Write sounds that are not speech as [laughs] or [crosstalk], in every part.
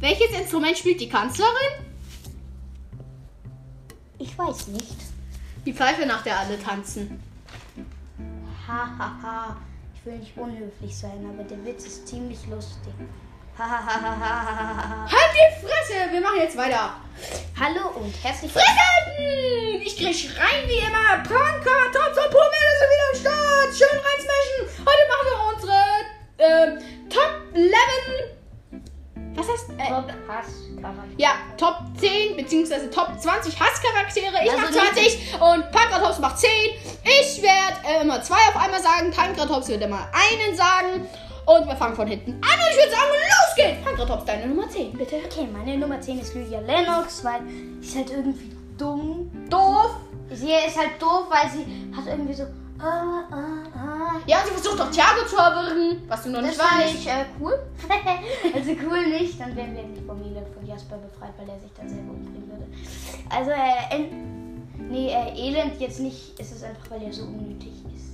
welches Instrument spielt die Kanzlerin? Ich weiß nicht. Die Pfeife, nach der alle tanzen. Ha, ha, ha. Ich will nicht unhöflich sein, aber der Witz ist ziemlich lustig. Ha, ha, ha, ha, ha, ha, ha. Halt die Fresse! Wir machen jetzt weiter. Hallo und herzlich Fressen! Ich krieg rein wie immer. Pranker, Tops und Pummel ist wieder am Start. Schön reinsmashen. Heute machen wir unsere 11. Was heißt? Äh, Top Hass Charakter. ja, Top 10 bzw. Top 20 Hasscharaktere. Ich Also mach 20 und Pankratops macht 10. Ich werde äh, immer zwei auf einmal sagen. Pankratops wird immer einen sagen. Und wir fangen von hinten an und ich würde sagen, los geht's. Pankratops, deine Nummer 10, bitte. Okay, meine Nummer 10 ist Lydia Lennox, weil sie ist halt irgendwie dumm. Doof. Sie ist halt doof, weil sie hat irgendwie so. Ah, ah, ah. Ja, sie versucht auch Thiago zu erwürgen, was du noch Das nicht weißt. ich äh, cool. [laughs] also cool nicht, dann wären wir vom Elend von Jasper befreit, weil er sich dann selber umbringen würde. Also, äh, en, nee, äh, Elend jetzt nicht, es ist einfach, weil er so unnötig ist.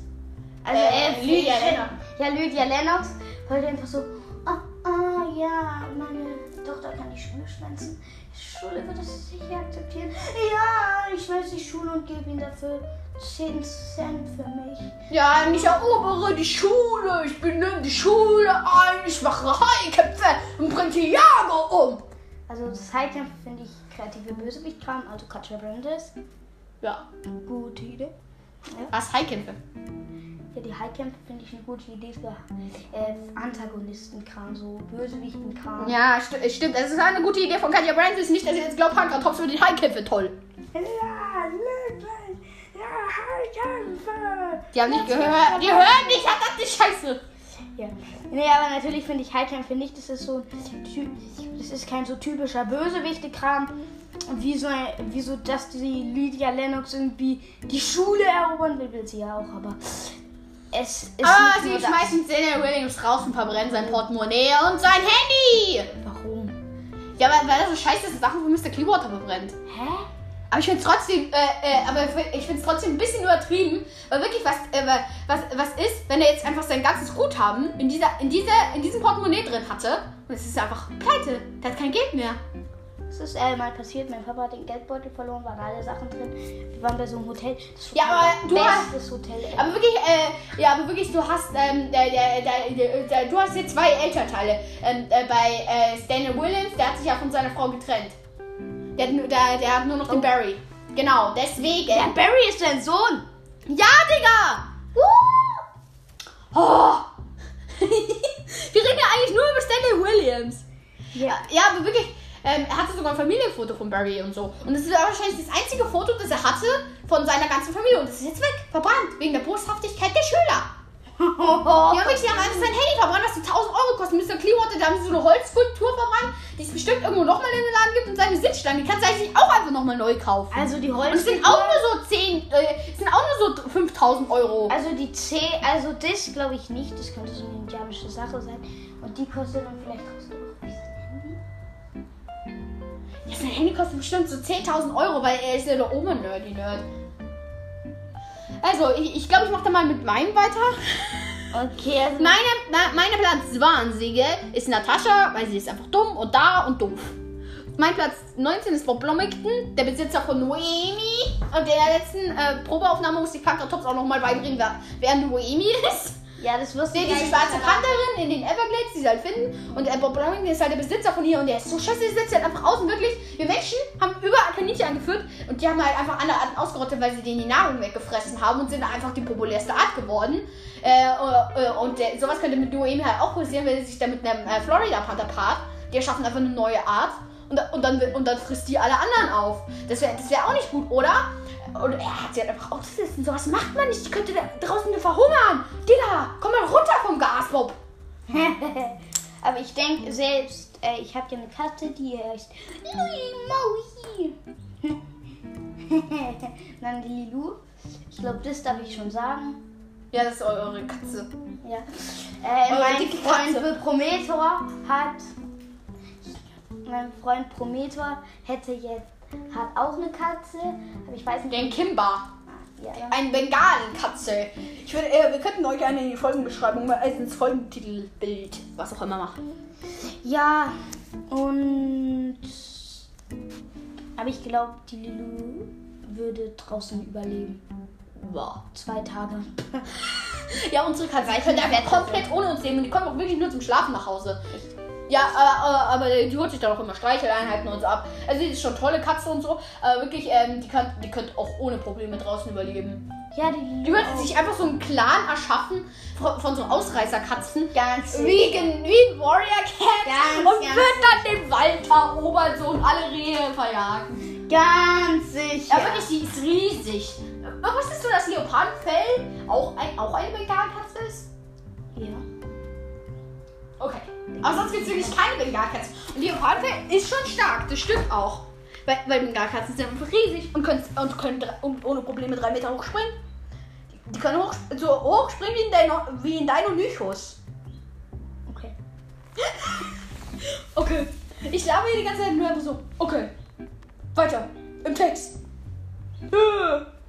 Also, Äh, äh, Lydia Lennox. Ja, Lydia Lennox, er einfach so, ah, ah, ja, meine Tochter kann die Schule schwänzen. Die Schule wird das sicher akzeptieren. Ja, ich schwänze die Schule und gebe ihm dafür 10 Cent für mich. Ja, ich erobere die Schule, ich benehme die Schule ein, ich mache Haikämpfe und bringe Thiago um. Also das Highcamp finde ich kreative Bösewicht-Kram, also Katja Brandes. Ja, Gute Idee. was Haikämpfe? Ja, die Highcamp finde ich eine gute Idee für äh, Antagonisten-Kram, so Bösewichten-Kram. Ja, sti stimmt, das ist eine gute Idee von Katja Brands. Nicht, dass ihr jetzt glaubt, Pankratops für die Haikämpfe toll. Ja. Ja, Highkämpfe. Die haben nicht gehört. Die hören nicht, verdammte Scheiße. Ja. Nee, aber natürlich finde ich Highkämpfe nicht, das ist so das ist kein so typischer Bösewichte-Kram. Wie so, wie so, dass die Lydia Lennox irgendwie die Schule erobern will, will sie ja auch, aber es ist Ah, nicht sie das. schmeißen Daniel Williams raus und verbrennen sein Portemonnaie und sein Handy. Warum? Ja, weil, weil er so scheiße Sachen von Mr. Clearwater verbrennt. Hä? Aber ich finde es trotzdem, äh, äh, aber ich finde trotzdem ein bisschen übertrieben, weil wirklich was, äh, was, was ist, wenn er jetzt einfach sein ganzes Guthaben in dieser, in dieser, in diesem Portemonnaie drin hatte und es ist einfach pleite, der hat kein Geld mehr. Das ist äh, mal passiert. Mein Papa hat den Geldbeutel verloren, waren alle Sachen drin. Wir waren bei so einem Hotel. Das Ja, aber du hast- Hotel. Aber wirklich, äh, ja, aber wirklich, du hast, ähm, der, der, der, du hast hier zwei Elternteile. Ähm, äh, bei äh, Daniel Williams, der hat sich ja von seiner Frau getrennt. Der, hat nur- der, der hat nur noch den Barry. Genau, deswegen. Ja, Barry ist dein Sohn. Ja, Digga! Oh. [laughs] Wir reden ja eigentlich nur über Stanley Williams. Ja. Ja, aber wirklich, ähm, er hatte sogar ein Familienfoto von Barry und so. Und das ist wahrscheinlich das einzige Foto, das er hatte von seiner ganzen Familie. Und das ist jetzt weg, verbrannt, wegen der Boshaftigkeit der Schüler. Die haben wirklich die haben einfach sein Handy verbrannt, was die 1000 Euro kostet. Mr. Clearwater, da haben sie so eine Holzskulptur verbrannt, die es bestimmt irgendwo nochmal in den Laden gibt. Und seine Sitzstange, die kannst du eigentlich auch einfach nochmal neu kaufen. Also die und es sind auch nur so 10, äh, es sind auch nur so 5000 Euro. Also die C, also das glaube ich nicht. Das könnte so eine indianische Sache sein. Und die kostet dann vielleicht noch was. Ja, sein Handy kostet bestimmt so 10.000 Euro, weil er ist ja der Oma-Nerdy-Nerd. Also, ich, ich glaube, ich mache da mal mit meinem weiter. Okay, also. Meine, meine Platz 20 ist Natascha, weil sie ist einfach dumm und da und doof. Mein Platz 19 ist Bob Blomington, der Besitzer von Noemi. Und in der letzten äh, Probeaufnahme musste ich Pankratops auch nochmal beibringen, wer, wer Noemi ist. Ja, das wusste Nee, ich diese eigentlich schwarze. Pantherin in den Everglades, die sie halt finden. Und äh, Bob Blomington ist halt der Besitzer von hier und der ist so scheiße, der sitzt halt einfach außen. Wirklich, wir Menschen haben überall Kaninchen angeführt und die haben halt einfach andere Arten ausgerottet, weil sie denen die Nahrung weggefressen haben und sind einfach die populärste Art geworden. Äh, äh, und äh, sowas könnte mit Noemi halt auch passieren, wenn sie sich dann mit einem äh, Florida Panther paart. Die erschaffen einfach eine neue Art. Und, und, dann, und dann frisst die alle anderen auf. Das wäre das wär auch nicht gut, oder? Und er hat sie halt einfach ausgesessen. Sowas macht man nicht. Die könnte da draußen verhungern. Digga, komm mal runter vom Gas, Bob. [laughs] Aber ich denke selbst, äh, ich habe ja eine Katze, die heißt Louis Maui. Dann [laughs] die Lilu. Ich glaube, das darf ich schon sagen. Ja, das ist eure Katze. Ja. Äh, Eure mein Freund Katze. Prometor hat. Mein Freund Prometor hätte jetzt hat auch eine Katze, aber ich weiß nicht. Den Kimba. Ja. Ein Bengalkatze. Ich würde, äh, wir könnten euch eine in die Folgenbeschreibung mal als ins Folgentitelbild, was auch immer machen. Ja, und. Aber ich glaube, die Lilu würde draußen überleben. Boah. Zwei Tage. [laughs] Ja, unsere Katzen können einfach komplett ohne uns leben. Und die kommen auch wirklich nur zum Schlafen nach Hause. Ja, aber, aber, aber die holt sich dann auch immer Streicheleinheiten und so ab. Also die ist schon tolle Katze und so. Aber wirklich, ähm, die, kann, die könnte auch ohne Probleme draußen überleben. Ja, die. Die würde auch. sich einfach so einen Clan erschaffen von, von so Ausreißerkatzen. ganz. Wie, wie Warrior Cat. Ganz, und ganz wird dann den Wald erobern so und alle Rehe verjagen. Ganz sicher. Ja, wirklich, die ist riesig. Äh, Wusstest du, dass Leopardenfell auch, ein, auch eine Bengalkatze ist? Okay. Aber sonst gibt es wirklich keine Bengalkatzen. Und Leopardenfell ist schon stark, das stimmt auch. Weil, weil Bengalkatzen sind einfach riesig und können, und können und ohne Probleme drei Meter hoch springen. Die, die können hoch, so hoch springen wie in, Dino, wie in Deinonychus. Okay. [laughs] Okay. Ich labe hier die ganze Zeit nur einfach so. Okay. Weiter. Im Text.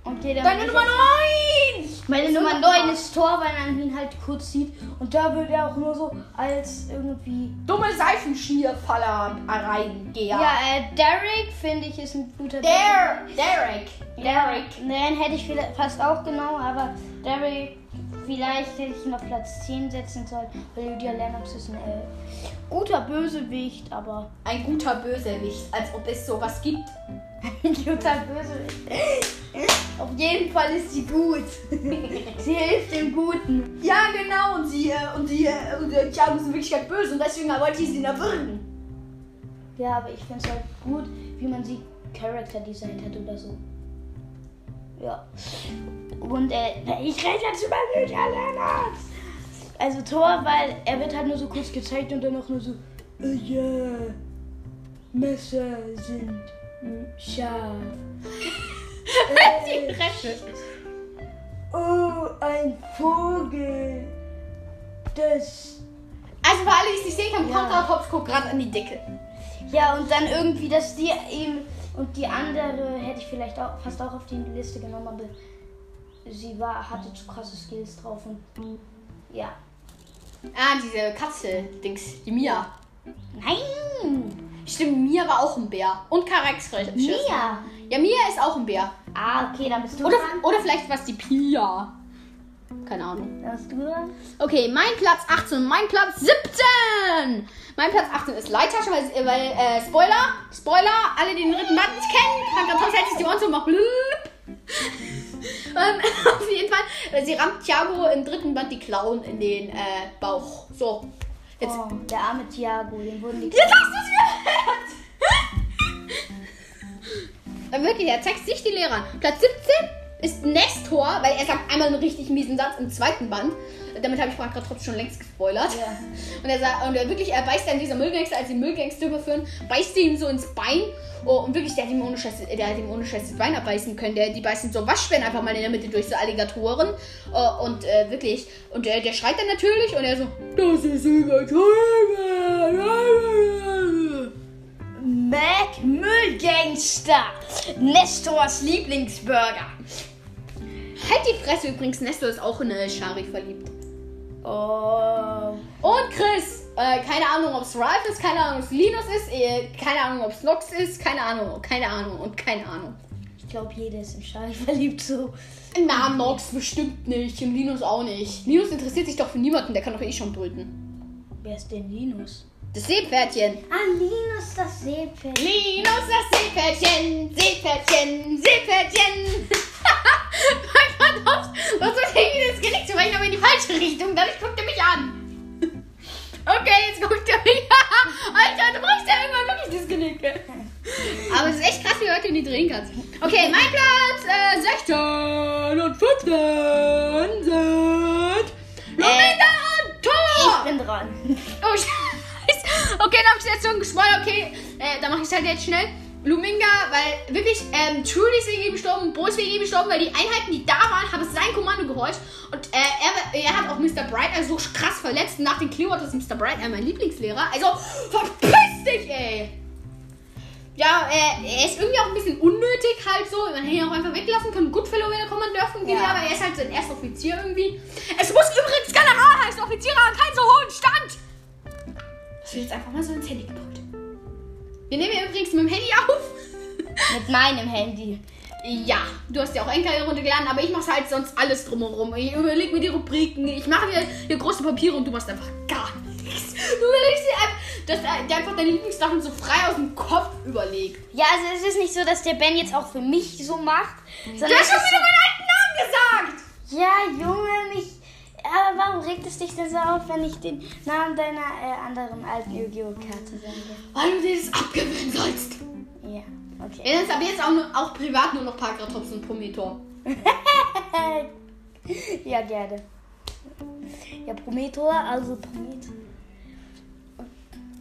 Okay, dann Deine Nummer auch- 9! Meine Nummer 9 ist Tor, weil man ihn halt kurz sieht. Und da wird er auch nur so als irgendwie. Dumme Seifenschmierfaller reingeher. Ja, äh, Derek finde ich ist ein guter Der, Derek. Derek. Den hätte ich vielleicht fast auch genommen, aber Derek, vielleicht hätte ich ihn auf Platz 10 setzen sollen, weil Lydia Lennox ist ein äh, guter Bösewicht, aber Ein guter Bösewicht, als ob es sowas gibt. [laughs] ein guter Bösewicht. Auf jeden Fall ist sie gut. [laughs] Sie hilft dem Guten. ja, genau. Und sie, äh, und die, äh, und äh, Thiago ist in Wirklichkeit böse und deswegen wollte ich sie erwürgen. Ja, aber ich finde es halt gut, wie man sie Character designt hat oder so. Ja. Und äh, ich rede jetzt über Lydia Lennox. Also Thor, weil er wird halt nur so kurz gezeigt und dann auch nur so, äh, ja, Messer sind mm, scharf. [laughs] Die Fresse. Oh, ein Vogel. Das. Also für alle, die es nicht sehen können, Ja. Guckt gerade an die Decke. Ja, und dann irgendwie, dass die eben. Und die andere hätte ich vielleicht auch fast auch auf die Liste genommen, aber sie war, hatte zu krasse Skills drauf und ja. Ah, diese Katze, Dings, die Mia. Nein! Stimmt, Mia war auch ein Bär. Und Karex Mia! Ja, Mia ist auch ein Bär. Ah, okay, dann bist du Oder, dran. oder vielleicht war es die Pia. Keine Ahnung. Dann bist du dran. Okay, mein Platz 18 und mein Platz 17. Mein Platz 18 ist Leittasche, weil, weil äh, Spoiler, Spoiler, alle, die den dritten Band kennen, kann ganz hält sich die Ohren zu und macht blub. [laughs] ähm, [laughs] auf jeden Fall, äh, sie rammt Thiago im dritten Band die Klauen in den äh, Bauch. So, jetzt. Oh, der arme Thiago, den wurden die. Jetzt hast du es Dann wirklich, er zeigt sich die Lehrer an. Platz 17 ist Nestor, weil er sagt einmal einen richtig miesen Satz im zweiten Band. Damit habe ich gerade trotzdem schon längst gespoilert. Ja. Und er sagt, und er wirklich, er beißt dann dieser Müllgangster, als die Müllgangster überführen, beißt ihm so ins Bein. Oh, und wirklich, der hat ihm ohne Scheiß, der hat ihm ohne Scheiß das Bein abbeißen können. Der, die beißen so Waschbären einfach mal in der Mitte durch so Alligatoren. Oh, und äh, wirklich, und der, der schreit dann natürlich und er so, das ist übertrieben. Mac Müllgangster! Nestors Lieblingsburger. Halt die Fresse übrigens, Nestor ist auch in eine Shari verliebt. Oh. Und Chris, äh, keine Ahnung, ob es Ralph ist, keine Ahnung, ob es Linus ist, äh, keine Ahnung, ob es Nox ist, keine Ahnung, keine Ahnung und keine Ahnung. Ich glaube, jeder ist in Charlie verliebt so. Na, Nox bestimmt nicht und Linus auch nicht. Linus interessiert sich doch für niemanden, der kann doch eh schon brüten. Wer ist denn Linus? Das Seepferdchen. Ah, Linus, das Seepferd. Linus, das Seepferdchen, Seepferdchen, Seepferdchen. [laughs] mein Gott, was soll ich irgendwie das Genick zu brechen, aber in die falsche Richtung. Dadurch guckt er mich an. [laughs] Okay, jetzt guckt er mich an. Alter, du brichst ja irgendwann wirklich das Genick. [laughs] Aber es ist echt krass, wie Leute in die drehen kannst. Okay, mein Platz äh, 16 und 15 sind Luminda und Thor. Ich bin dran. Oh. Okay, dann hab ich jetzt schon gespoilert. Okay, äh, dann mache ich es halt jetzt schnell. Luminga, weil wirklich, ähm, Trudy ist wegen ihm gestorben, Bo ist wegen ihm gestorben, weil die Einheiten, die da waren, haben sein Kommando gehorcht. Und äh, er, er hat auch Mr. Bright also so krass verletzt. Und nach dem Clearwater ist Mr. Bright mein Lieblingslehrer. Also, verpiss dich, ey! Ja, äh, er ist irgendwie auch ein bisschen unnötig halt so. Man hätte ihn auch einfach weglassen können. Goodfellow wäre Kommandeur von GDA, Ja. aber er ist halt sein erster Offizier irgendwie. Es muss übrigens General heißen. Offiziere haben keinen so hohen Stand. Hast du jetzt einfach mal so ins Handy gedrückt? Wir nehmen ja übrigens mit dem Handy auf. [laughs] Mit meinem Handy. Ja, du hast ja auch Enker runtergeladen, aber ich mache halt sonst alles drumherum. Ich überlege mir die Rubriken, ich mache mir hier große Papiere und du machst einfach gar nichts. Du überlegst dir einfach, dass dir einfach deine Lieblingssachen so frei aus dem Kopf überlegt. Ja, also es ist nicht so, dass der Ben jetzt auch für mich so macht. Du hast schon wieder meinen alten Namen gesagt! so, ja, Junge, mich. Aber warum regt es dich denn so auf, wenn ich den Namen deiner äh, anderen alten Yu-Gi-Oh! Karte sage? Weil du dir das abgewöhnen sollst. Ja, okay. Ist aber jetzt auch, nur, auch privat nur noch Parkratops und Prometor. [laughs] ja, gerne. Ja, Prometor, also Prometor.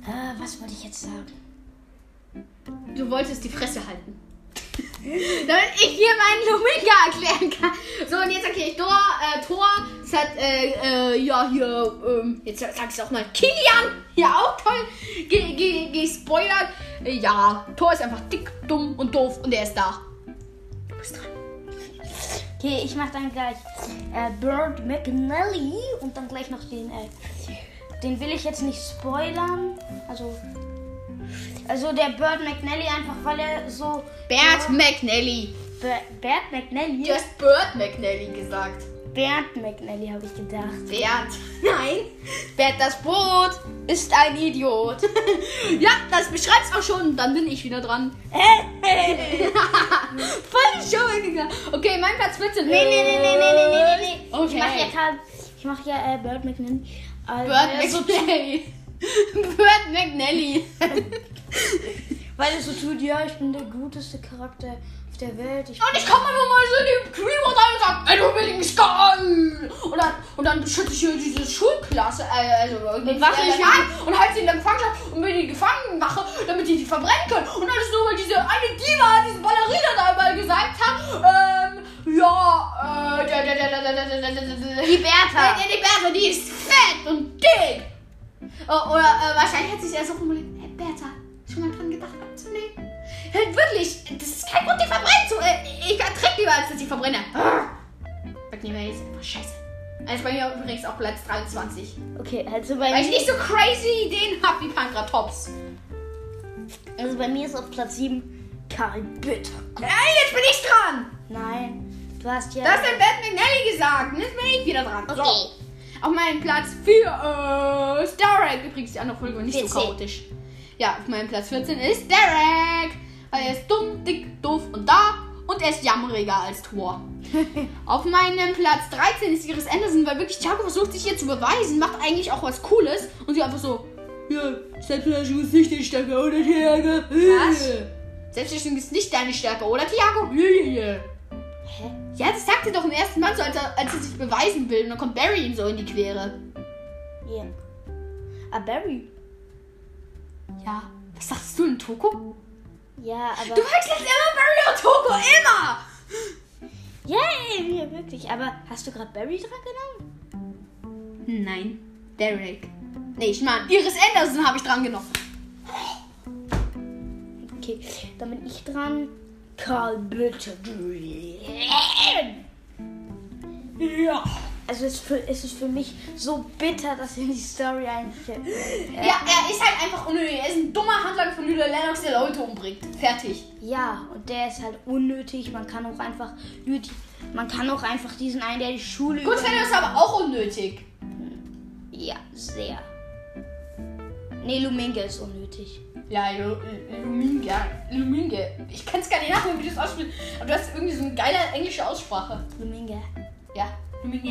Äh, was wollte ich jetzt sagen? Du wolltest die Fresse halten. Damit ich hier meinen Luminga erklären kann. So, und jetzt erkläre ich Thor. Äh, Thor, das hat, äh, äh, ja, hier, ähm, jetzt sag ich es auch mal, Kilian. Ja, auch toll. Ge ge gespoilert. Äh, ja, Thor ist einfach dick, dumm und doof und er ist da. Du bist dran. Okay, ich mach dann gleich äh, Bird McNally und dann gleich noch den, äh, den will ich jetzt nicht spoilern. Also, also der Bird McNally einfach, weil er so Bert McNally. Ber- Bert McNally. Du hast Bert McNally gesagt. Bernd McNally habe ich gedacht. Bert. [laughs] Nein. Bert das Brot ist ein Idiot. [laughs] ja, das beschreibt's auch schon. Dann bin ich wieder dran. [laughs] Voll Show gegangen. Okay, mein Platz 14. Nee, nee, nee, nee, nee, nee, nee, nee. Okay. Ich mache ja ich mache ja äh, Bird McNally. Also, Bert er McNally. Bert McNally. Weil es so tut, ja, ich bin der guteste Charakter auf der Welt. Ich und ich komme einfach mal so in die Creeper rein und sage, ey, du billiges geil. Und dann, und dann beschütze ich hier diese Schulklasse, also mit Waffen ich an und halte sie in der Gefangenschaft und bin die gefangen mache, damit die die verbrennen können. Und dann ist nur, weil diese eine Diva, diese Ballerina da mal gesagt hat, ähm, ja, äh, die Bertha. Die Bertha, die ist fett und dick. Oh, oder äh, wahrscheinlich hat sich erst auch überlegt, hey, Bertha, schon mal dran gedacht abzunehmen? Hey, wirklich, das ist kein Grund, die verbrennen zu. Äh, ich erträge lieber, als dass ich verbrenne. McNeil ist einfach scheiße. Also bei mir übrigens auch Platz 23. Okay, also bei, Weil ich mir, nicht so crazy Ideen habe wie Pankratops. also bei mir ist auf Platz 7 Karl Bitter. Ey, jetzt bin ich dran. Nein, du hast ja. Das hat Bert McNally gesagt. Jetzt bin ich wieder dran. So. Auf meinem Platz 4 ist Derek. Übrigens die andere Folge war nicht 14. so chaotisch. Ja, auf meinem Platz 14 ist Derek. Weil er ist dumm, dick, doof und da. Und er ist jammeriger als Thor. [laughs] auf meinem Platz 13 ist Iris Anderson, weil wirklich Thiago versucht sich hier zu beweisen, macht eigentlich auch was Cooles. Und sie einfach so, ja, Selbstverteidigung ist nicht die Stärke, oder Thiago? Was? Selbstverteidigung ist nicht deine Stärke, oder Thiago? Ja, ja, ja. Hä? Ja, das sagt er doch im ersten Mal so, als er, als er sich beweisen will. Und dann kommt Barry ihm so in die Quere. Ja. Ah, Barry. Ja. Was sagst du denn, Toko? Ja, aber. Du wechselst immer Barry und Toko, immer! Ja, ja, wirklich. Aber hast du gerade Barry dran genommen? Nein, Derek. Nee, ich meine, Iris Anderson habe ich dran genommen. Okay, dann bin ich dran. Karl Bitter. Ja. Also es ist, für, es ist für mich so bitter, dass er die Story. Äh, Ja, er ist halt einfach unnötig. Er ist ein dummer Handlanger von Lüder Lennox, der Leute umbringt. Fertig. Ja, und der ist halt unnötig. Man kann auch einfach. Man kann auch einfach diesen einen, der die Schule. Gut, Fenner ist aber auch unnötig. Ja, sehr. Nee, Luminga ist unnötig. Ja, Lu- Luminga. Luminga. Ich kann es gar nicht nachdenken, wie du es aussprichst. Aber du hast irgendwie so eine geile englische Aussprache. Luminga. Ja. Luminga.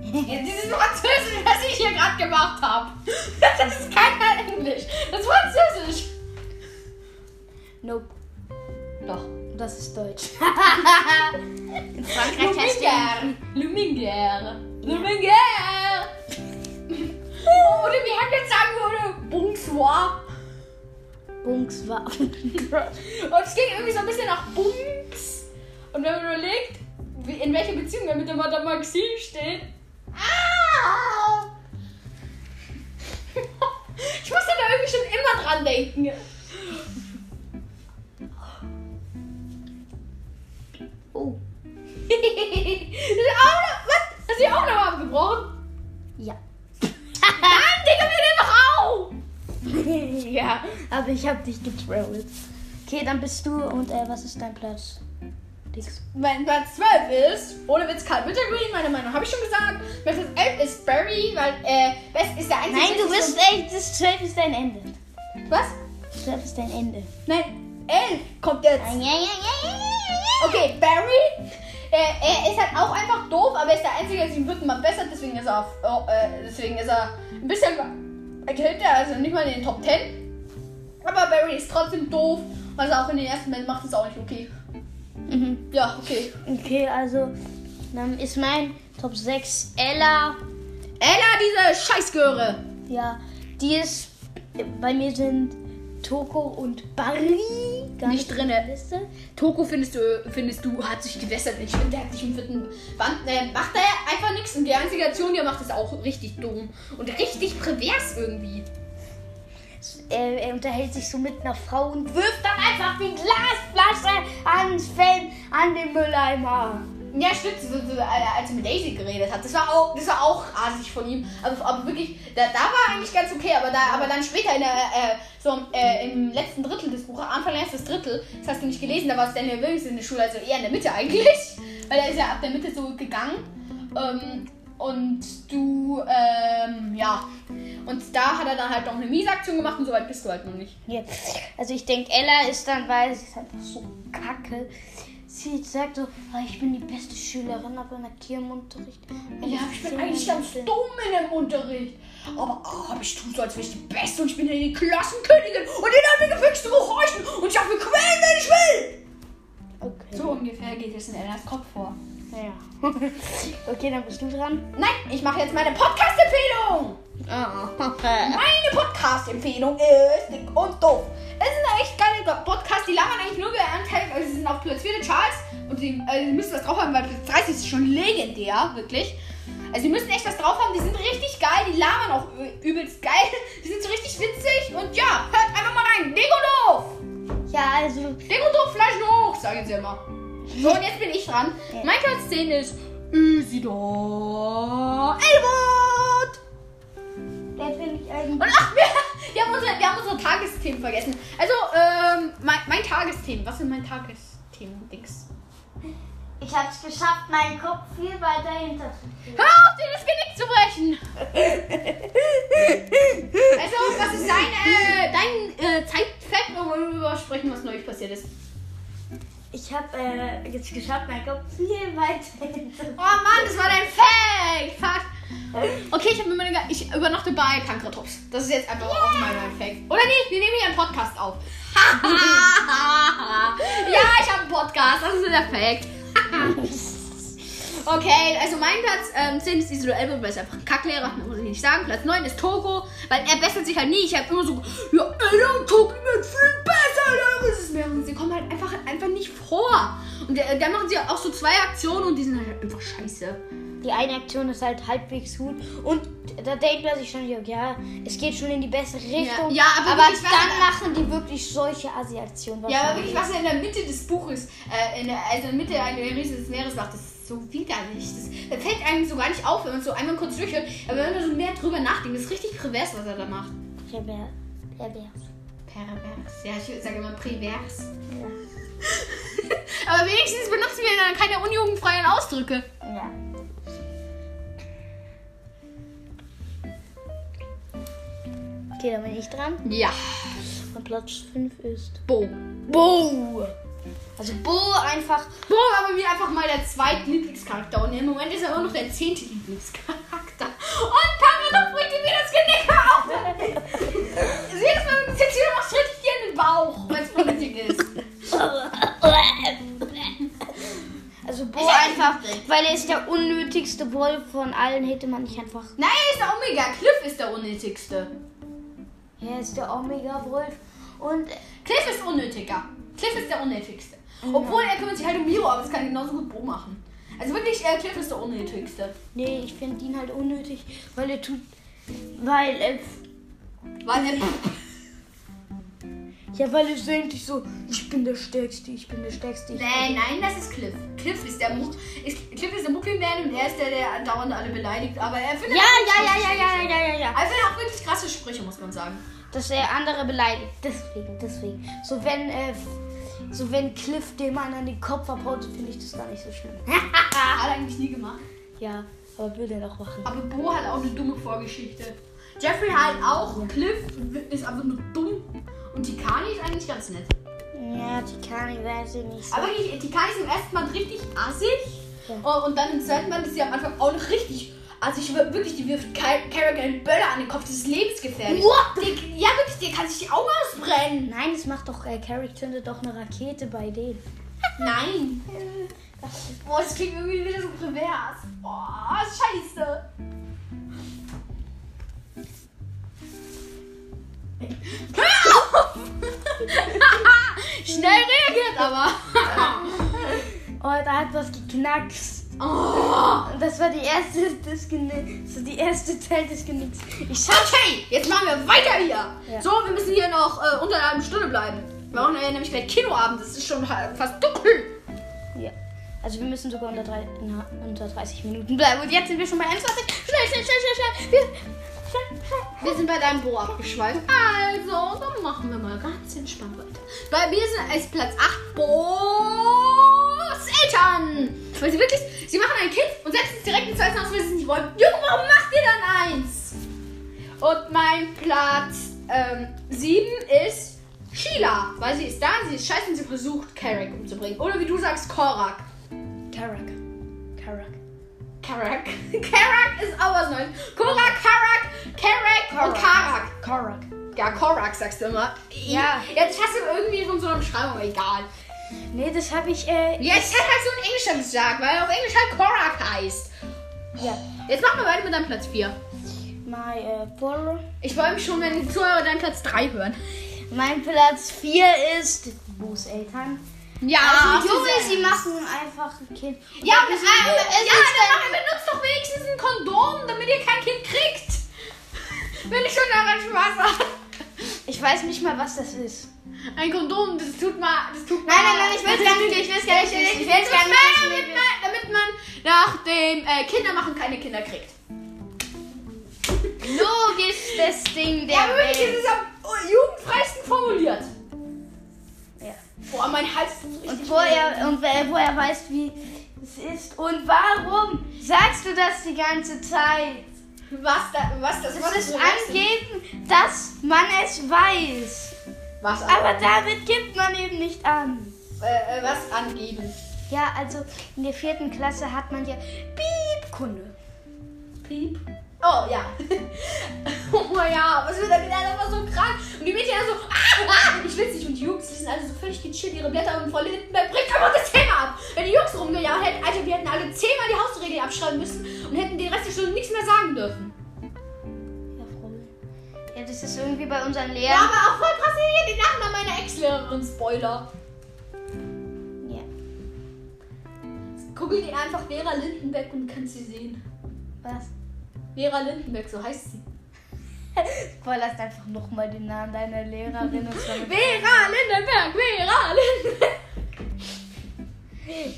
Ja, dieses Französisch, was ich hier gerade gemacht habe. Das ist kein Englisch. Das ist Französisch. Nope. Doch. Das ist Deutsch. [laughs] In Frankreich heißt der. Luminger. Luminger. [laughs] Oder wie Hamlet sagen würde, bonsoir. Bunks war. [laughs] Und es ging irgendwie so ein bisschen nach Bunks. Und wenn man überlegt, wie, in welcher Beziehung er mit der Madame Maxine steht. Ah! [laughs] Ich musste da irgendwie schon immer dran denken. Ich hab dich getrollt. Okay, dann bist du und äh, was ist dein Platz? Dix. Mein Platz 12 ist, ohne Witz, Karl Wintergreen, meine Meinung habe ich schon gesagt. Mein Platz 11 ist Barry, weil, äh, Best ist der einzige... Nein, du bist echt, das 12 ist dein Ende. Was? 12 ist dein Ende. Nein, 11 kommt jetzt. Ja, ja, ja, ja, ja. Okay, Barry, äh, er ist halt auch einfach doof, aber er ist der Einzige, der sich im dritten Mal bessert, deswegen ist er, auf, oh, äh, deswegen ist er ein bisschen hinter, also nicht mal in den Top 10. Aber Barry ist trotzdem doof, was er auch in den ersten Bällen macht, ist auch nicht okay. Mhm. Ja, okay. Okay, also dann ist mein Top 6 Ella. Ella, diese Scheißgöre. Ja, die ist. Bei mir sind Toko und Barry gar Nicht nicht, drinne. in der Liste. Toko findest du, findest du, hat sich gewässert. Ich finde, der hat sich im vierten Band, äh, macht er einfach nichts. Und die einzige Aktion, die er macht, ist auch richtig dumm. Und richtig pervers irgendwie. Er, er unterhält sich so mit einer Frau und wirft dann einfach die Glasflasche ans Fan, an den Mülleimer. Ja, stimmt, äh, als er mit Daisy geredet hat. Das war auch, das war auch asig von ihm. Aber, aber wirklich, da, da war eigentlich ganz okay. Aber, da, aber dann später in der, äh, so, äh, im letzten Drittel des Buches, Anfang erstes Drittel, das hast du nicht gelesen, da war Daniel Williams in der Schule, also eher in der Mitte eigentlich. [laughs] Weil er ist ja ab der Mitte so gegangen. Ähm, und du, ähm, ja. Und da hat er dann halt noch eine Miesaktion gemacht und so weit bist du halt noch nicht. Ja. Also ich denke, Ella ist dann, weil sie ist einfach so kacke. Sie sagt so, "Ah, ich bin die beste Schülerin, aber in der Kirche im Unterricht. Ja, ich bin eigentlich ganz dumm in dem Unterricht. Aber, oh, aber ich tue so, als wäre ich die Beste und ich bin ja die Klassenkönigin. Und den hat mir gefixt zu gehorchen. Und ich darf mir quälen, wenn ich will. Okay. So ungefähr geht es in Ellas Kopf vor. Ja. Okay, dann bist du dran. Nein, ich mache jetzt meine Podcast-Empfehlung. Meine Podcast-Empfehlung ist Dick und Doof. Es ist ein echt geiler Podcast. Die labern eigentlich nur geanteilt. Also sie sind auf Platz 4 der Charts. Und sie, äh, müssen was drauf haben, weil Platz 30 ist schon legendär, wirklich. Also sie müssen echt was drauf haben. Die sind richtig geil. Die labern auch übelst geil. Die sind so richtig witzig. Und ja, hört einfach mal rein. Dick und Doof. Ja, also, Dick und Doof, Fleisch hoch, sagen sie immer. So, und jetzt bin ich dran. Ja. Mein Platz 10 ist Isidor Elbert. der finde ich eigentlich. Und ach, wir, wir, haben unsere, wir haben unsere Tagesthemen vergessen. Also, ähm, mein, mein Tagesthemen. Was sind mein Tagesthemen, Dings? Ich hab's geschafft, meinen Kopf viel weiter hinter zu Hör auf, dir das Genick zu brechen! also, was ist dein, äh, dein äh, Zeitfakt, wo wir sprechen, was neulich passiert ist? Ich hab äh, jetzt geschafft, meinen Kopf viel weiter Oh Mann, das war dein Fact! Fuck. Okay, ich, hab mir meine, Ge- ich übernachte bei Kankratops. Das ist jetzt einfach auch mal mein Fact. Oder nee, wir nehmen hier einen Podcast auf. [laughs] [laughs] ja, ich habe einen Podcast. Das ist der Fact. [laughs] okay, also mein Platz ähm, 10 ist Isidro Elbe, weil es einfach ein Kacklehrer, muss ich nicht sagen. Platz 9 ist Togo, weil er bessert sich halt nie. Ich habe immer so, ja, Ella und Togo wird viel besser. Ja, das ist mehr. Und sie kommen halt einfach, einfach nicht vor. Und dann machen sie auch so zwei Aktionen und die sind halt einfach scheiße. Die eine Aktion ist halt halbwegs gut und da denkt man sich schon, ja, es geht schon in die bessere Richtung. ja, aber aber wirklich, dann machen die wirklich solche Asi-Aktionen. Ja, aber wirklich, was er in der Mitte des Buches, äh, in der, also in der Mitte einer Riese des Meeres macht, das ist so widerlich. Das, das fällt einem so gar nicht auf, wenn man es so einmal kurz durchhört. Aber wenn man so mehr drüber nachdenkt, ist richtig pervers, was er da macht. Pervers. Pervers. Pervers. Ja, ich sage immer pervers. Ja. [laughs] Aber wenigstens benutzen wir dann keine unjugendfreien Ausdrücke. ja. Okay, dann bin ich dran. Ja. Und Platz 5 ist Bo. Bo. Also Bo einfach. Bo war bei mir einfach mal der zweite Lieblingscharakter. Und im Moment ist er immer noch der zehnte Lieblingscharakter. Und Pamela bringt wieder das Genick Hör auf! Jedes Mal, wenn du das jetzt wieder machst, ich dir in den Bauch, weil es unnötig ist. Also Bo einfach, weil er ist der unnötigste Wolf von allen, hätte man nicht einfach. Nein, er ist der Omega. Cliff ist der unnötigste. Er ist der Omega-Wolf. Und Cliff ist unnötiger. Cliff ist der unnötigste. Obwohl er kümmert sich halt um Miro, aber das kann genauso gut Bo machen. Also wirklich, äh, Cliff ist der unnötigste. nee, ich finde ihn halt unnötig, weil er tut. Weil er. Weil er. Ja, weil er denkt sich so, ich bin der Stärkste, ich bin der Stärkste. Ich Nein, nein, das ist Cliff. Cliff ist der Muck, ist, Cliff ist der Muckelman und er ist der, der dauernd alle beleidigt. Aber er findet Ja, ja, ja, ja, ja, ja, ja, ja. Er findet auch wirklich krasse Sprüche, muss man sagen. dass er andere beleidigt. Deswegen, deswegen. So wenn, äh, so wenn Cliff dem einen an den Kopf abhaut, finde ich das gar nicht so schlimm. [laughs] Hat er eigentlich nie gemacht. ja, aber würde er doch machen. Aber Bo hat auch eine dumme Vorgeschichte. Jeffrey halt auch. Cliff ist einfach nur dumm. Und Tikani ist eigentlich ganz nett. Ja, Tikani weiß ich nicht so. Aber Tikani ist im ersten Mal richtig assig. Ja. Und dann im zweiten Mal ist sie am Anfang auch noch richtig assig. Wirklich, die wirft Carrick einen Böller an den Kopf. Das ist lebensgefährlich. What? Der, ja, wirklich, der kann sich die Augen ausbrennen. Nein, es macht doch, äh, Carrick zündet doch eine Rakete bei denen. [laughs] Nein. Boah, das klingt irgendwie wieder so pervers. Boah, scheiße. Hör auf! [laughs] [laughs] Schnell reagiert aber. Oh, da hat was geknackst. Oh. Das war die erste des Genick. Das war die erste Teil des Genicks. Ich schaff. Okay, jetzt machen wir weiter hier. Ja. So, wir müssen hier noch äh, unter einer halben Stunde bleiben. Wir machen ja nämlich gleich Kinoabend. Das ist schon fast dunkel. Ja. Also wir müssen sogar unter, drei, na, unter 30 Minuten bleiben. Und jetzt sind wir schon bei 21. Schnell, schnell, schnell, schnell, schnell. Wir. Wir sind bei deinem Bo abgeschweift. Also, dann machen wir mal ganz entspannt weiter. Bei mir sind als Platz 8 Bo's Eltern. Weil sie wirklich, sie machen ein Kind und setzen es direkt ins Essen aus, weil sie es nicht wollen. Junge, warum macht ihr dann eins? Und mein Platz 7 ist Sheila. Weil sie ist da, sie ist scheiße und sie versucht, Carrick umzubringen. Oder wie du sagst, Korak. Karak. Karak. Karak. [laughs] Karak ist auch was Neues. Korak, Karak, Carrick und Karak. Karak. Ja, Korak sagst du immer. Ja. Jetzt hast du irgendwie von so einer Beschreibung, aber egal. Nee, das habe ich, äh, Jetzt hat halt so ein Englischer gesagt, weil auf Englisch halt Korak heißt. ja. Jetzt machen wir weiter mit deinem Platz 4. My, äh, Four. Ich freue mich schon, wenn die Zuhörer deinen Platz 3 hören. Mein Platz 4 ist Bo's Eltern. Ja, also, sie Junge, sie machen einfach ein Kind. Ja, aber, es ist- äh, es ja, dann mach- benutzt doch wenigstens ein Kondom, damit ihr kein Kind kriegt. [laughs] Wenn ich schon daran Spaß habe. Ich weiß nicht mal, was das ist. Ein Kondom, das tut mal, das tut Nein, nein, nein, ich will's gar nicht ich will's gar nicht ich will's gar nicht damit man, damit man nach dem äh, Kindermachen keine Kinder kriegt. Logischstes Ding der Ja, wirklich, Welt. es ist am jugendfreisten formuliert. Ja. Boah, mein Hals ist richtig. Und wo er, und wer- wo er weiß, wie es ist. Und warum sagst du das die ganze Zeit? Was, da, was das Es was ist das angeben, dass man es weiß. Was, Aber damit gibt man eben nicht an. äh, äh, was angeben? Ja, also in der vierten Klasse hat man ja Piepkunde. Piep. Oh ja. [laughs] oh ja, was wird da? Das war so krank. Und die Mädchen so, ah, ah, ich will's nicht. Und die Jungs, die sind alle so völlig gechillt, ihre Blätter und Frau Lindenberg bringt einfach das Thema ab. Wenn die Jungs rumgejagt hätten, Alter, wir hätten alle zehnmal die Hausregel abschreiben müssen und hätten den Rest der Stunde nichts mehr sagen dürfen. Ja, Frau. Ja, das ist irgendwie bei unseren Ja, Lehrern. aber auch voll Ex-Lehrerin. Spoiler. Ja. Google dir einfach Vera Lindenberg und kannst sie sehen. Was? Vera Lindenberg, so heißt sie. [laughs] Spoilerst einfach nochmal den Namen deiner Lehrerin und Vera Lindenberg, Vera Lindenberg. [laughs]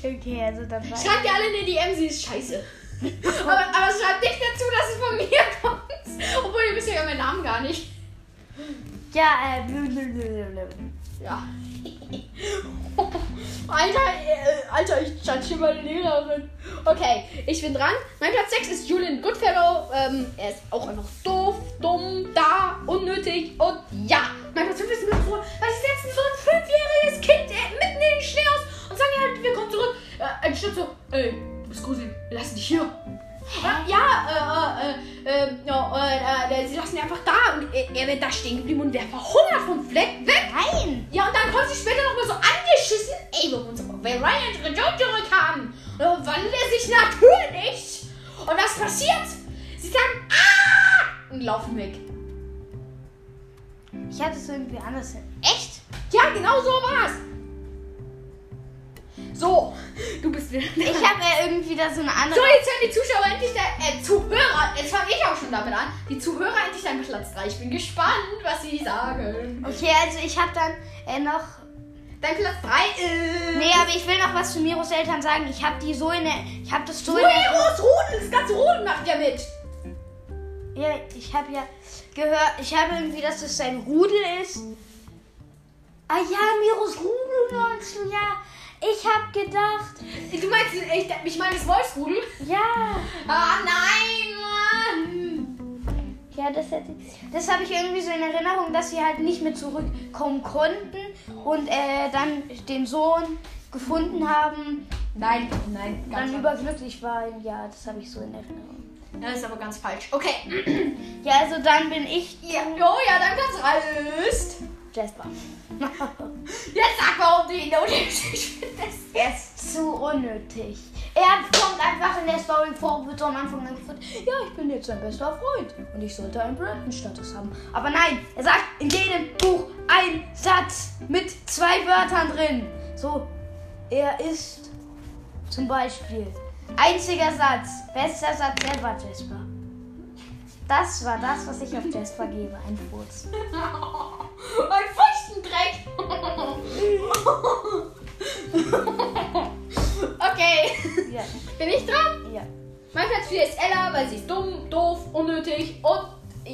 Okay, also dann war Schreibt ihr alle in die DM, sie ist scheiße. [laughs] aber, aber schreibt nicht dazu, dass es von mir kommt. Obwohl, ihr wisst ja meinen Namen gar nicht. Ja, äh. blablabla. Ja. [laughs] Alter, äh, Alter, ich judge meine Lehrerin. Okay, ich bin dran. Mein Platz 6 ist Julian Goodfellow. Ähm, er ist auch einfach doof, dumm, da, unnötig und ja. Mein Platz 5 ist Mitro, weil sie setzen so ein fünfjähriges Kind äh, mitten in den Schnee aus und sagen halt, wir kommen zurück. Äh, anstatt so, ey, du bist gruselig, wir lassen dich hier. Ja, ja, äh, äh, äh, ja, äh, äh, sie lassen ihn einfach da und er, er wird da stehen geblieben und wäre verhungert vom Fleck weg. Nein! Ja, und dann kommt sie später noch mal so angeschissen. Ey, wir uns aber Ryan unsere Joe zurückhaben. Dann wandelt er sich natürlich. Und was passiert? Sie sagen, ah! Und laufen weg. Ich hatte es irgendwie anders. Echt? Ja, genau so war's. So, du bist wieder. Ich habe ja irgendwie da so eine andere. So, jetzt hören die Zuschauer endlich, der, äh, Zuhörer, jetzt fange ich auch schon damit an, die Zuhörer endlich deinen Platz 3. Ich bin gespannt, was sie sagen. Okay, also ich habe dann äh, noch. Dein Platz 3 ist... Nee, aber ich will noch was zu Miros Eltern sagen. Ich habe die so in der. Ich habe das so in der. Miros Rudel, das ganze Rudel macht ja mit. Ja, ich habe ja gehört, ich habe irgendwie, dass es sein Rudel ist. Ah ja, Miros Rudel meinst du, ja. Ich habe gedacht, Du meinst, ich, ich meine das Wolfsrudel? ja. Ah, nein, Mann! Ja, das hätte Das habe ich irgendwie so in Erinnerung, dass sie halt nicht mehr zurückkommen konnten und äh, dann den Sohn gefunden haben, Nein, nein, dann überglücklich waren. Ja, das habe ich so in Erinnerung. Das ist aber ganz falsch. Okay. Ja, also dann bin ich Ja. Oh ja, dann ganz alles. Jasper. [laughs] Jetzt sag, warum du ihn unnötig findest. Er ist zu unnötig. Er kommt einfach in der Story vor, wird so am Anfang gefragt, ja, ich bin jetzt sein bester Freund und ich sollte einen Brandon-Status haben. Aber nein, er sagt in jedem Buch ein Satz mit zwei Wörtern drin. So, er ist zum Beispiel einziger Satz, bester Satz ever, Jasper. Das war das, was ich auf Jasper gebe, ein Furz. [laughs] Ein Feuchtendreck. [laughs] okay. Ja, Bin ich dran? ja. Mein Platz 4 ist Ella, weil sie ist dumm, doof, unnötig und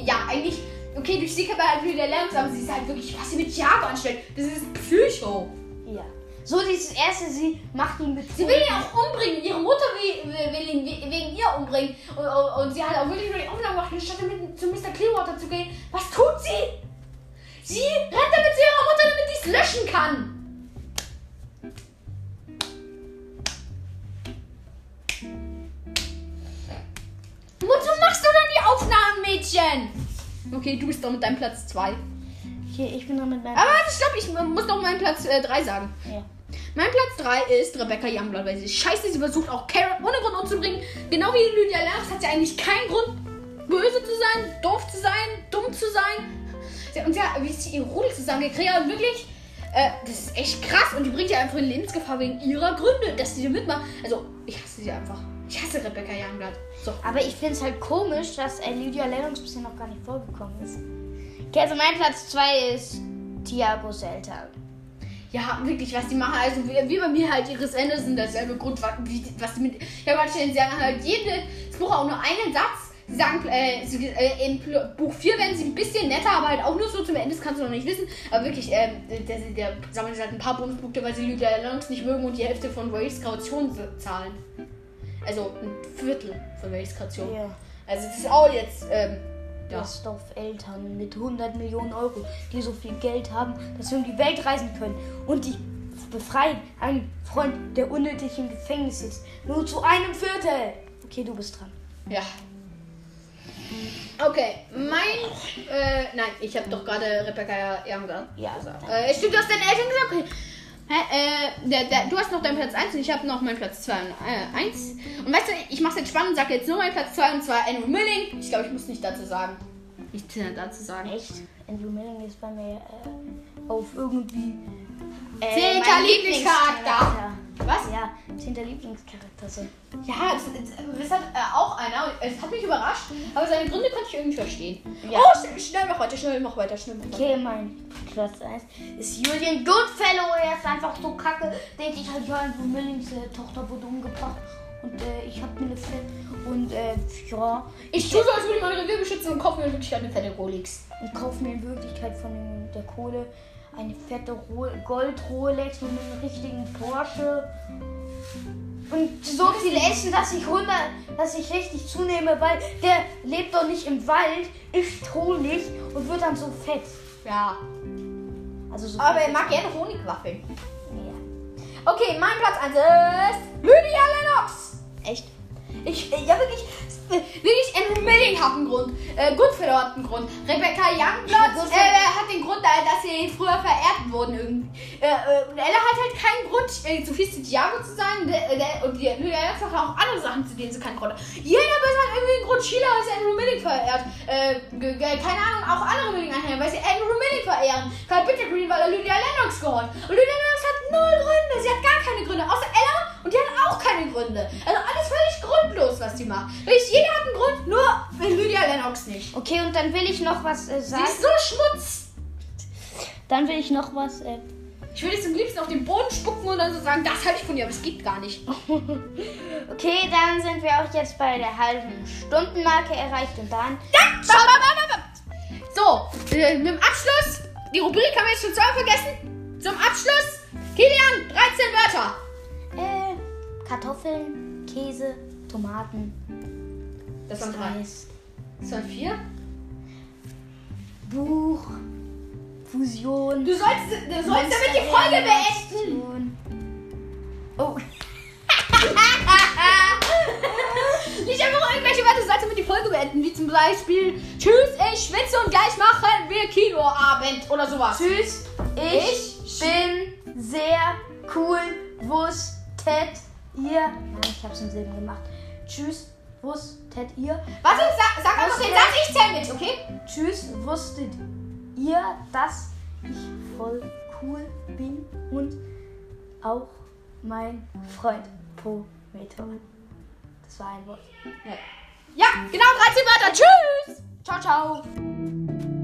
ja, eigentlich, okay, durch sie kann man halt wieder lernen, aber sie ist halt wirklich, was sie mit Jago anstellt. Das ist Psycho. Ja. So dieses erste, sie macht ihn mit. Sie will ihn auch umbringen. Ihre Mutter will, will, ihn we- wegen ihr umbringen. Und, und, und sie hat auch wirklich nur die Aufnahme gemacht, anstatt damit zu Mr. Clearwater zu gehen. Was tut sie? Sie rennt damit zu ihrer Mutter, damit sie es löschen kann. Wozu machst du dann die Aufnahmen, Mädchen? Okay, du bist doch mit deinem Platz 2. Okay, ich bin noch mit meinem. Aber warte, stopp, ich muss noch meinen Platz 3 sagen. Ja. Mein Platz 3 ist Rebecca Youngblood, weil sie ist scheiße, sie versucht auch Karen ohne Grund umzubringen. Genau wie Lydia Lennox hat sie eigentlich keinen Grund, böse zu sein, doof zu sein, dumm zu sein. Sie, und ja, wie sie ihr Rudel zusammengekriegt hat, und wirklich, äh, das ist echt krass. Und die bringt ja einfach in Lebensgefahr wegen ihrer Gründe, dass sie da mitmacht. Also, ich hasse sie einfach. Ich hasse Rebecca Youngblood. So. Aber ich finde es halt komisch, dass äh, Lydia Lennox bisher noch gar nicht vorgekommen ist. Okay, also mein Platz 2 ist Tiagos Eltern. Ja, wirklich, was die machen. Also, wie, wie bei mir halt, ihres Endes sind derselbe Grund, was, wie, was die mit. Ja, manche sie sagen halt jedes Buch auch nur einen Satz. Sie sagen, äh, sie, äh, Pl- Buch 4 werden sie ein bisschen netter, aber halt auch nur so zum Ende, das kannst du noch nicht wissen. Aber wirklich, ähm, der, der sammelt halt ein paar Bonuspunkte, weil sie Lydia Lennox nicht mögen und die Hälfte von Waves Kaution zahlen. Also ein Viertel von Waves Kaution. Ja. Also, das ist auch jetzt, ähm, ja. Best of Eltern mit 100 Millionen Euro, die so viel Geld haben, dass sie um die Welt reisen können. Und die befreien einen Freund, der unnötig im Gefängnis sitzt. Nur zu einem Viertel. Okay, du bist dran. Ja. Okay, mein. Äh, nein, ich habe doch gerade Rebecca Youngblood Ja. gesagt. Äh, stimmt, du hast deine Eltern gesagt? Okay. Hä, äh, der, der, du hast noch deinen Platz 1 und ich habe noch meinen Platz 2 und äh, 1. Und weißt du, ich mache jetzt spannend, sage jetzt nur meinen Platz 2 und zwar Andrew Milling. Ich glaube, ich muss nicht dazu sagen. Nichts mehr dazu sagen. Echt? Andrew Milling ist bei mir äh, auf irgendwie. Äh, Zehnter Lieblingscharakter. Was? Ja, zehnter Lieblingscharakter. So. Ja, das, das hat äh, auch einer. Es hat mich überrascht, aber seine Gründe konnte ich irgendwie verstehen. Ja. Oh, schnell, mach weiter, schnell mach weiter, schnell mach weiter. Okay, mein Platz 1 ist Julian Goodfellow. Er ist einfach so kacke. Denke ich halt, ja, Andrew Millings äh, Tochter wurde umgebracht. Und äh, ich hab mir eine Fett. Und äh, ja. Ich tue so, als würde ich mein Revier beschützen und kaufe mir in Wirklichkeit eine fette Rolex. und kaufe mir in Wirklichkeit von der Kohle eine fette Ro Gold-Rolex mit einem richtigen Porsche. Und so viel Essen, dass ich 100, dass ich richtig zunehme, weil der lebt doch nicht im Wald, isst Honig und wird dann so fett. Ja. Also so Aber er mag gerne Honigwaffeln. Ja. Okay, mein Platz 1 ist Lydia Lennox. Echt? Ich, ja wirklich, wirklich Andrew Milling hat einen Grund. Äh, Goodfellow hat einen Grund. Rebecca Youngblood äh, hat den Grund, äh, dass sie früher verehrt wurden irgendwie. Äh, äh, und Ella hat halt keinen Grund, äh, so viel zu Diago zu sein. Der, äh, der, und die Lydia Lennox hat auch andere Sachen, zu denen sie keinen Grund hat. Jeder Böse hat irgendwie einen Grund. Sheila ist Andrew Milling verehrt. Äh, keine Ahnung, auch andere Milling-Anhänger, weil sie Andrew Milling verehren. Karl Bittergreen, weil er Lydia Lennox gehört. Und Lydia Lennox hat null Gründe. Sie hat gar keine Gründe. Außer Ella und die hat auch keine Gründe. Also alles völlig grundlos, was die macht. Wirklich, jeder hat einen Grund, nur Lydia Lennox nicht. Okay, und dann will ich noch was äh, Sie sagen. ist so Schmutz. Dann will ich noch was. Äh, Ich würde jetzt am liebsten auf den Boden spucken und dann so sagen, das halte ich von dir, aber es geht gar nicht. [laughs] okay, dann sind wir auch jetzt bei der halben Stundenmarke erreicht und dann. Stopp. So, äh, mit dem Abschluss. Die Rubrik haben wir jetzt schon zweimal vergessen. Zum Abschluss. Kilian, 13 Wörter. Äh, Kartoffeln, Käse, Tomaten, Das waren drei. Das waren vier. Buch, Fusion. Du sollst, du sollst damit die Folge beenden. Oh, [laughs] Nicht einfach irgendwelche Wörter, du sollst damit die Folge beenden. Wie zum Beispiel, tschüss, ich schwitze und gleich machen wir Kinoabend oder sowas. tschüss. Ich, Ich bin sehr cool. Wusstet ihr? Nein, ich hab's im Silben gemacht. Tschüss. Wusstet ihr? Warte, sag, sag einfach den Satz, ich zähl mit, okay? Tschüss. Wusstet ihr, dass ich voll cool bin und auch mein Freund Pometor. Das war ein Wort. Ja, genau, 13 Wörter. Tschüss. Ciao, ciao.